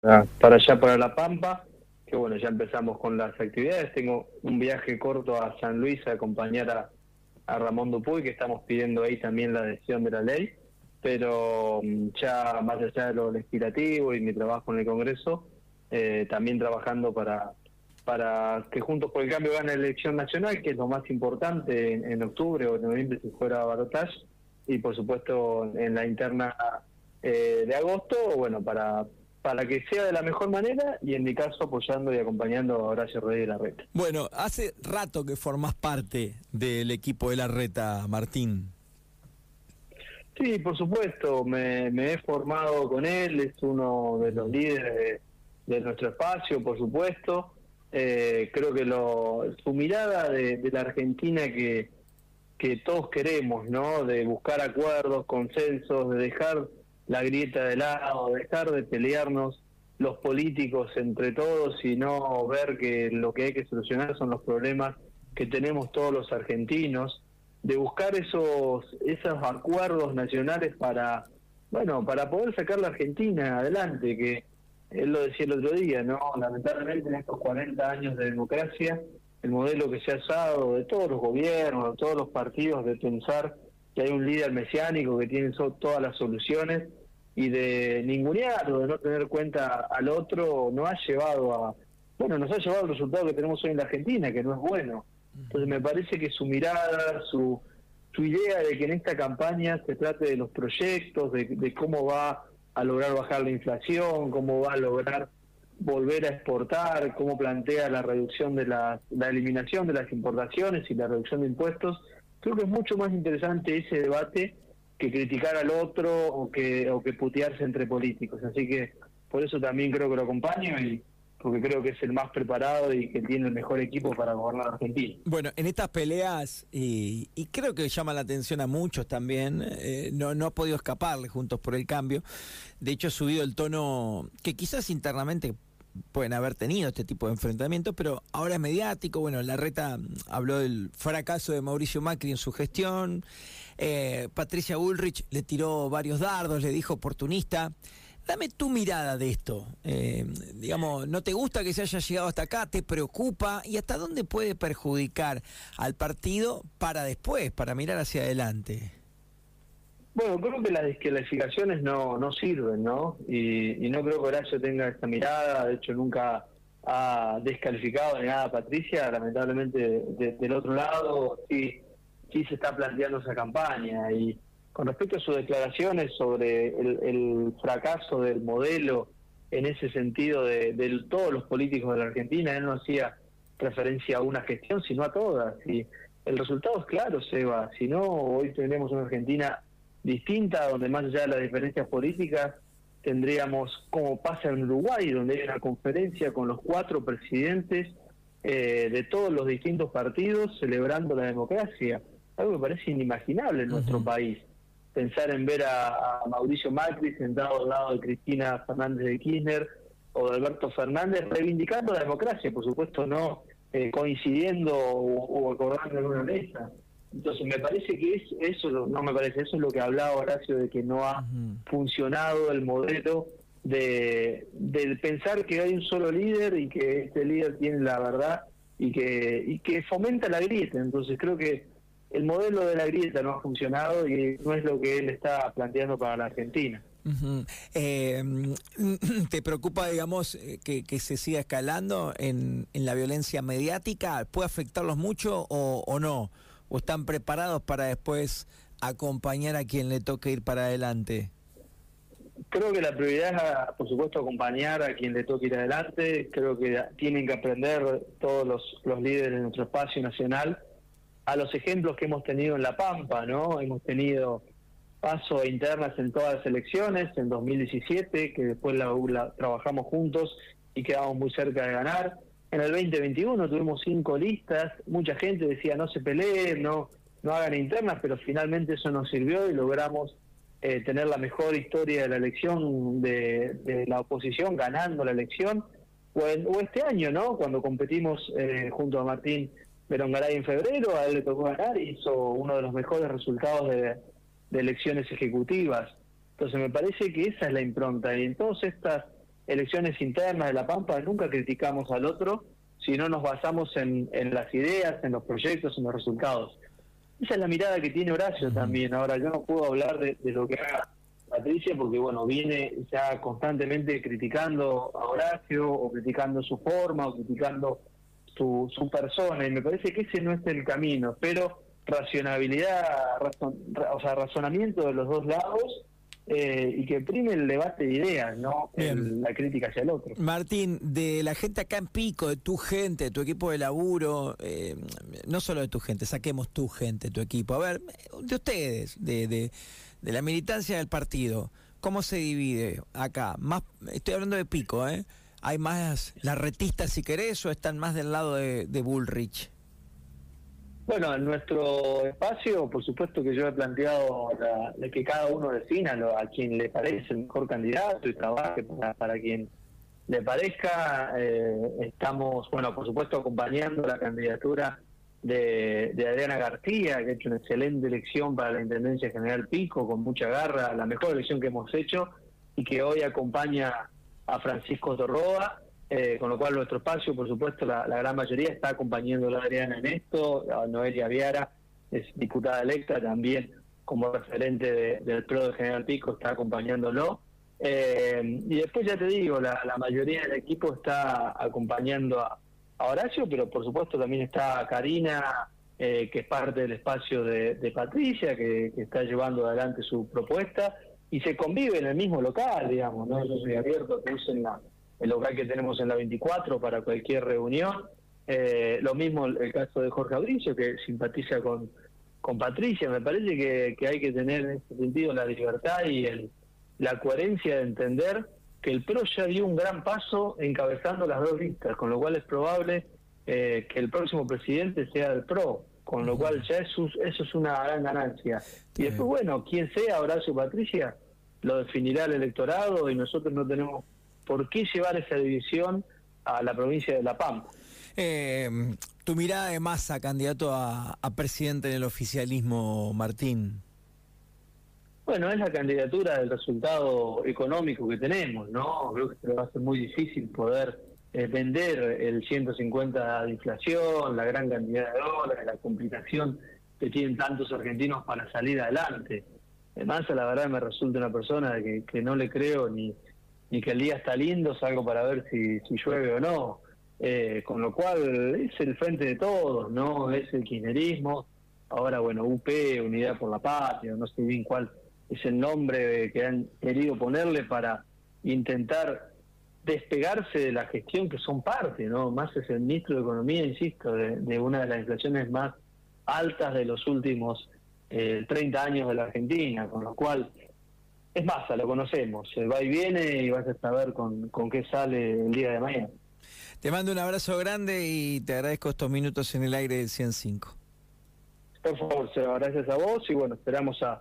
para allá, para La Pampa, que bueno, ya empezamos con las actividades. Tengo un viaje corto a San Luis a acompañar a, Ramón Dupuy, que estamos pidiendo ahí también la adhesión de la ley, pero mm, ya más allá de lo legislativo y mi trabajo en el Congreso, eh, también trabajando para para que Juntos por el Cambio gane la elección nacional, que es lo más importante en, octubre o en noviembre si fuera balotaje, y por supuesto en la interna eh, de agosto, bueno, para, para que sea de la mejor manera y en mi caso apoyando y acompañando a Horacio Rodríguez de la Reta. Bueno, hace rato que formás parte del equipo de la Reta, Martín. Sí, por supuesto, me, he formado con él, es uno de los líderes de, nuestro espacio, por supuesto. Eh, creo que lo, su mirada de, de la Argentina que, que todos queremos, ¿no? De buscar acuerdos, consensos, de dejar la grieta de lado, dejar de pelearnos los políticos entre todos y no ver que lo que hay que solucionar son los problemas que tenemos todos los argentinos, de buscar esos esos acuerdos nacionales para bueno, para poder sacar la Argentina adelante, que él lo decía el otro día, ¿no? Lamentablemente en estos 40 años de democracia, el modelo que se ha usado de todos los gobiernos, de todos los partidos, de pensar que hay un líder mesiánico que tiene todas las soluciones, y de ningunear o de no tener cuenta al otro no ha llevado a, bueno, nos ha llevado al resultado que tenemos hoy en la Argentina, que no es bueno. Entonces me parece que su mirada, su, su idea de que en esta campaña se trate de los proyectos, de, cómo va a lograr bajar la inflación, cómo va a lograr volver a exportar, cómo plantea la reducción de la, la eliminación de las importaciones y la reducción de impuestos, creo que es mucho más interesante ese debate que criticar al otro o que, o que putearse entre políticos. Así que por eso también creo que lo acompaño y porque creo que es el más preparado y que tiene el mejor equipo para gobernar Argentina. Bueno, en estas peleas, y, creo que llama la atención a muchos también, eh, no, no ha podido escaparle Juntos por el Cambio. De hecho, ha subido el tono que quizás internamente pueden haber tenido este tipo de enfrentamientos, pero ahora es mediático. Bueno, la reta habló del fracaso de Mauricio Macri en su gestión. Eh, Patricia Ulrich le tiró varios dardos, le dijo oportunista. Dame tu mirada de esto. Eh, digamos, ¿no te gusta que se haya llegado hasta acá? ¿Te preocupa? ¿Y hasta dónde puede perjudicar al partido para después, para mirar hacia adelante? Bueno, creo que las descalificaciones no, no sirven, ¿no? Y, no creo que Horacio tenga esta mirada, de hecho nunca ha descalificado ni nada a Patricia, lamentablemente del otro lado sí, sí se está planteando esa campaña y con respecto a sus declaraciones sobre el, fracaso del modelo en ese sentido de, de, todos los políticos de la Argentina, él no hacía referencia a una gestión, sino a todas. Y el resultado es claro, Seba. Si no, hoy tenemos una Argentina distinta, donde más allá de las diferencias políticas, tendríamos, como pasa en Uruguay, donde hay una conferencia con los cuatro presidentes eh, de todos los distintos partidos celebrando la democracia. Algo que parece inimaginable en nuestro país. Pensar en ver a, Mauricio Macri sentado al lado de Cristina Fernández de Kirchner o de Alberto Fernández reivindicando la democracia, por supuesto no eh, coincidiendo o, o acordando en una mesa. Entonces me parece que es eso, no me parece, eso es lo que hablaba Horacio de que no ha funcionado el modelo de, pensar que hay un solo líder y que este líder tiene la verdad y que, y que fomenta la grieta. Entonces creo que el modelo de la grieta no ha funcionado y no es lo que él está planteando para la Argentina. Eh, ¿Te preocupa, digamos, eh, que, se siga escalando en, en, la violencia mediática? ¿Puede afectarlos mucho o, o no? O están preparados para después acompañar a quien le toque ir para adelante? Creo que la prioridad es, por supuesto, acompañar a quien le toque ir adelante. Creo que tienen que aprender todos los, líderes de nuestro espacio nacional a los ejemplos que hemos tenido en La Pampa, ¿no? Hemos tenido paso internas en todas las elecciones, en 2017, que después la trabajamos juntos y quedamos muy cerca de ganar. En el 2021 tuvimos cinco listas, mucha gente decía no se peleen, no, no hagan internas, pero finalmente eso nos sirvió y logramos eh, tener la mejor historia de la elección de, la oposición, ganando la elección. O, este año, ¿no? Cuando competimos eh, junto a Martín Berongaray en febrero, a él le tocó ganar y hizo uno de los mejores resultados de, de elecciones ejecutivas. Entonces me parece que esa es la impronta y en todas estas elecciones internas de La Pampa nunca criticamos al otro, sino nos basamos en, en las ideas, en los proyectos, en los resultados. Esa es la mirada que tiene Horacio también. Ahora, yo no puedo hablar de, lo que haga Patricia porque, bueno, viene ya constantemente criticando a Horacio o criticando su forma o criticando su, su persona y me parece que ese no es el camino, pero racionabilidad, o sea, razonamiento de los dos lados eh, y que prime el debate de ideas, no la crítica hacia el otro. Martín, de la gente acá en Pico, de tu gente, de tu equipo de laburo, eh, no solo de tu gente, saquemos tu gente, tu equipo, a ver, de ustedes, de, de, la militancia del partido, ¿cómo se divide acá? Más, estoy hablando de Pico, ¿eh? ¿Hay más larretistas si querés o están más del lado de, de Bullrich? Bueno, en nuestro espacio, por supuesto que yo he planteado la, que cada uno defina a quien le parece el mejor candidato y trabaje para, quien le parezca. Eh, estamos, bueno, por supuesto, acompañando la candidatura de, Adriana García, que ha hecho una excelente elección para la Intendencia General Pico, con mucha garra, la mejor elección que hemos hecho, y que hoy acompaña a Francisco Torroa eh, con lo cual nuestro espacio, por supuesto, la, gran mayoría está acompañando a Adriana en esto, a Noelia Viara es diputada electa también como referente del PRO de General Pico, está acompañándolo. Eh, y después ya te digo, la, mayoría del equipo está acompañando a, Horacio, pero por supuesto también está Karina, eh, que es parte del espacio de, Patricia, que, está llevando adelante su propuesta, y se convive en el mismo local, digamos, ¿no? Yo soy abierto que usen la, el local que tenemos en la 24 para cualquier reunión. Eh, lo mismo el caso de Jorge Abricio, que simpatiza con, con Patricia. Me parece que, hay que tener en ese sentido la libertad y el, la coherencia de entender que el PRO ya dio un gran paso encabezando las dos listas, con lo cual es probable eh, que el próximo presidente sea el PRO, con lo cual ya eso, eso es una gran ganancia. Y después, bueno, quien sea Horacio Patricia, lo definirá el electorado y nosotros no tenemos ¿por qué llevar esa división a la provincia de La Pampa? Eh, tu mirada de masa, candidato a, presidente en el oficialismo, Martín. Bueno, es la candidatura del resultado económico que tenemos, ¿no? Creo que va a ser muy difícil poder eh, vender el 150 de inflación, la gran cantidad de dólares, la complicación que tienen tantos argentinos para salir adelante. Además, la verdad me resulta una persona que no le creo ni, y que el día está lindo, salgo para ver si, llueve o no. Eh, con lo cual es el frente de todos, ¿no? Es el kirchnerismo. Ahora, bueno, UP, Unidad por la Patria, no sé bien cuál es el nombre que han querido ponerle para intentar despegarse de la gestión que son parte, ¿no? Más es el ministro de Economía, insisto, de, una de las inflaciones más altas de los últimos eh, 30 años de la Argentina, con lo cual es masa, lo conocemos, va y viene y vas a saber con, con qué sale el día de mañana. Te mando un abrazo grande y te agradezco estos minutos en el aire del 105. Por favor, gracias a vos y bueno, esperamos a,